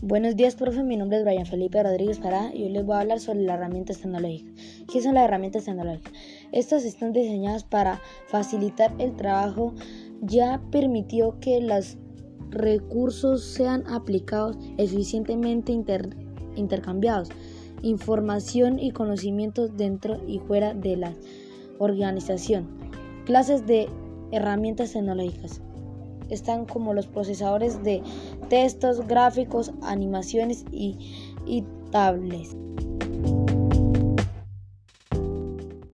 Buenos días, profe. Mi nombre es Brian Felipe Rodríguez Pará y hoy les voy a hablar sobre las herramientas tecnológicas. ¿Qué son las herramientas tecnológicas? Estas están diseñadas para facilitar el trabajo. Ya permitió que los recursos sean aplicados eficientemente intercambiados, información y conocimientos dentro y fuera de la organización. Clases de herramientas tecnológicas están como los procesadores de textos, gráficos, animaciones y, y tablets.